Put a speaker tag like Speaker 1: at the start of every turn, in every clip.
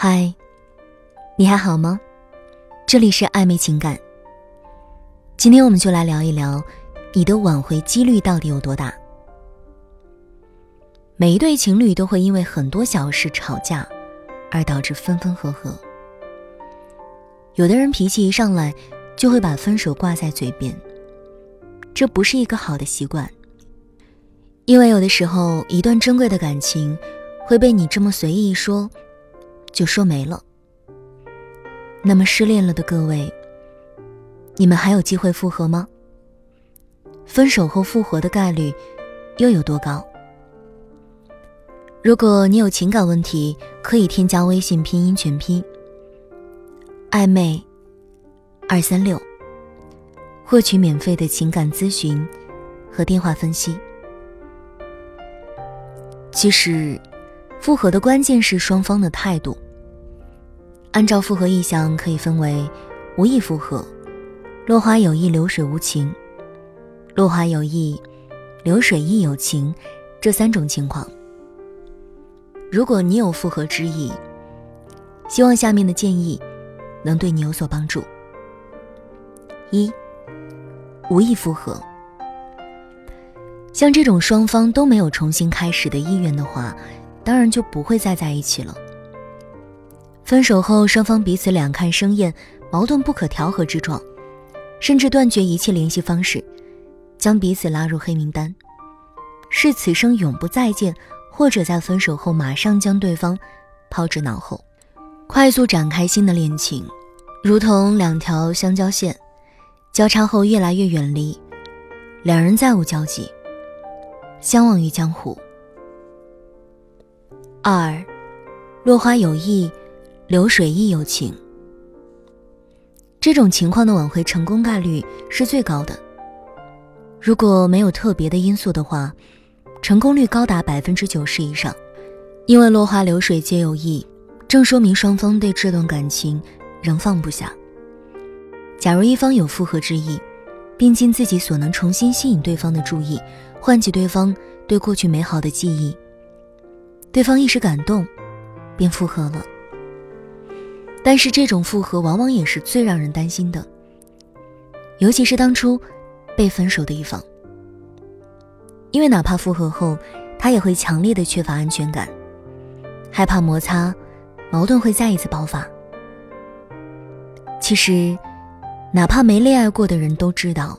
Speaker 1: 嗨，你还好吗？这里是暧昧情感。今天我们就来聊一聊，你的挽回几率到底有多大？每一对情侣都会因为很多小事吵架，而导致分分合合。有的人脾气一上来，就会把分手挂在嘴边，这不是一个好的习惯。因为有的时候，一段珍贵的感情，会被你这么随意一说。就说没了。那么失恋了的各位，你们还有机会复合吗？分手后复活的概率又有多高？如果你有情感问题，可以添加微信拼音全拼暧昧二三六，获取免费的情感咨询和电话分析。其实，复合的关键是双方的态度。按照复合意向，可以分为无意复合、落花有意、流水无情、落花有意、流水亦有情这三种情况。如果你有复合之意，希望下面的建议能对你有所帮助。一、无意复合，像这种双方都没有重新开始的意愿的话，当然就不会再在一起了。分手后，双方彼此两看生厌，矛盾不可调和之状，甚至断绝一切联系方式，将彼此拉入黑名单，是此生永不再见，或者在分手后马上将对方抛之脑后，快速展开新的恋情，如同两条相交线，交叉后越来越远离，两人再无交集，相忘于江湖。二，落花有意。流水亦有情，这种情况的挽回成功概率是最高的。如果没有特别的因素的话，成功率高达百分之九十以上。因为落花流水皆有意，正说明双方对这段感情仍放不下。假如一方有复合之意，并尽自己所能重新吸引对方的注意，唤起对方对过去美好的记忆，对方一时感动，便复合了。但是这种复合往往也是最让人担心的，尤其是当初被分手的一方，因为哪怕复合后，他也会强烈的缺乏安全感，害怕摩擦，矛盾会再一次爆发。其实，哪怕没恋爱过的人都知道，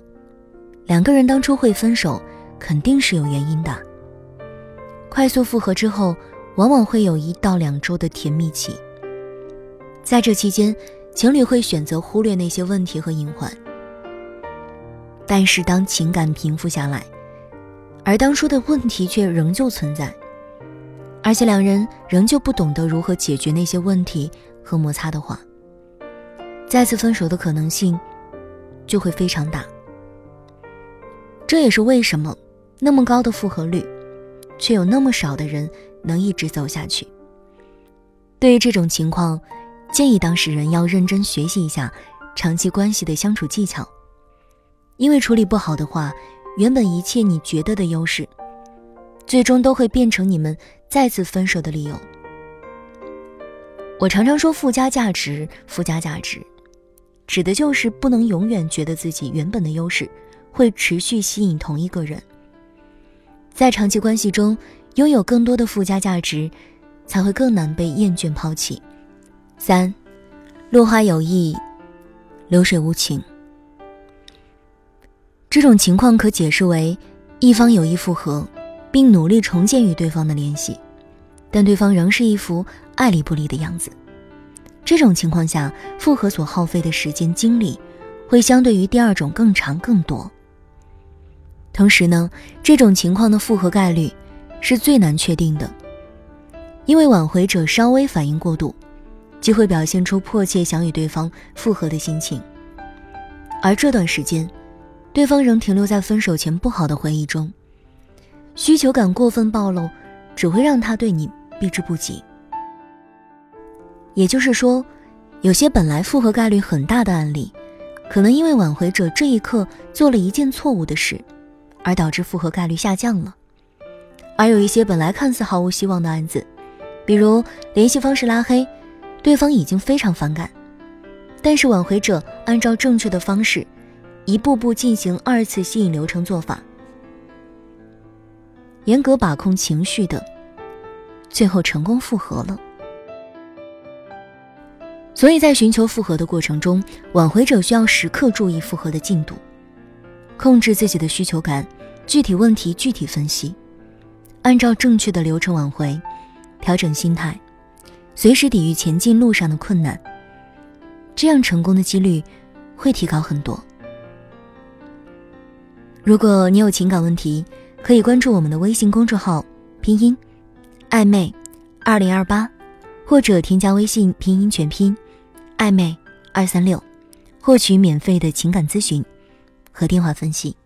Speaker 1: 两个人当初会分手，肯定是有原因的。快速复合之后，往往会有一到两周的甜蜜期。在这期间，情侣会选择忽略那些问题和隐患。但是当情感平复下来，而当初的问题却仍旧存在，而且两人仍旧不懂得如何解决那些问题和摩擦的话，再次分手的可能性就会非常大。这也是为什么那么高的复合率，却有那么少的人能一直走下去。对于这种情况，建议当事人要认真学习一下长期关系的相处技巧，因为处理不好的话，原本一切你觉得的优势，最终都会变成你们再次分手的理由。我常常说附加价值，附加价值，指的就是不能永远觉得自己原本的优势会持续吸引同一个人，在长期关系中拥有更多的附加价值，才会更难被厌倦抛弃。三，落花有意，流水无情。这种情况可解释为，一方有意复合，并努力重建与对方的联系，但对方仍是一副爱理不理的样子。这种情况下，复合所耗费的时间精力，会相对于第二种更长更多。同时呢，这种情况的复合概率是最难确定的，因为挽回者稍微反应过度。即会表现出迫切想与对方复合的心情，而这段时间，对方仍停留在分手前不好的回忆中，需求感过分暴露，只会让他对你避之不及。也就是说，有些本来复合概率很大的案例，可能因为挽回者这一刻做了一件错误的事，而导致复合概率下降了；而有一些本来看似毫无希望的案子，比如联系方式拉黑。对方已经非常反感，但是挽回者按照正确的方式，一步步进行二次吸引流程做法，严格把控情绪的，最后成功复合了。所以在寻求复合的过程中，挽回者需要时刻注意复合的进度，控制自己的需求感，具体问题具体分析，按照正确的流程挽回，调整心态。随时抵御前进路上的困难，这样成功的几率会提高很多。如果你有情感问题，可以关注我们的微信公众号“拼音暧昧二零二八”，或者添加微信拼音全拼“暧昧二三六”，获取免费的情感咨询和电话分析。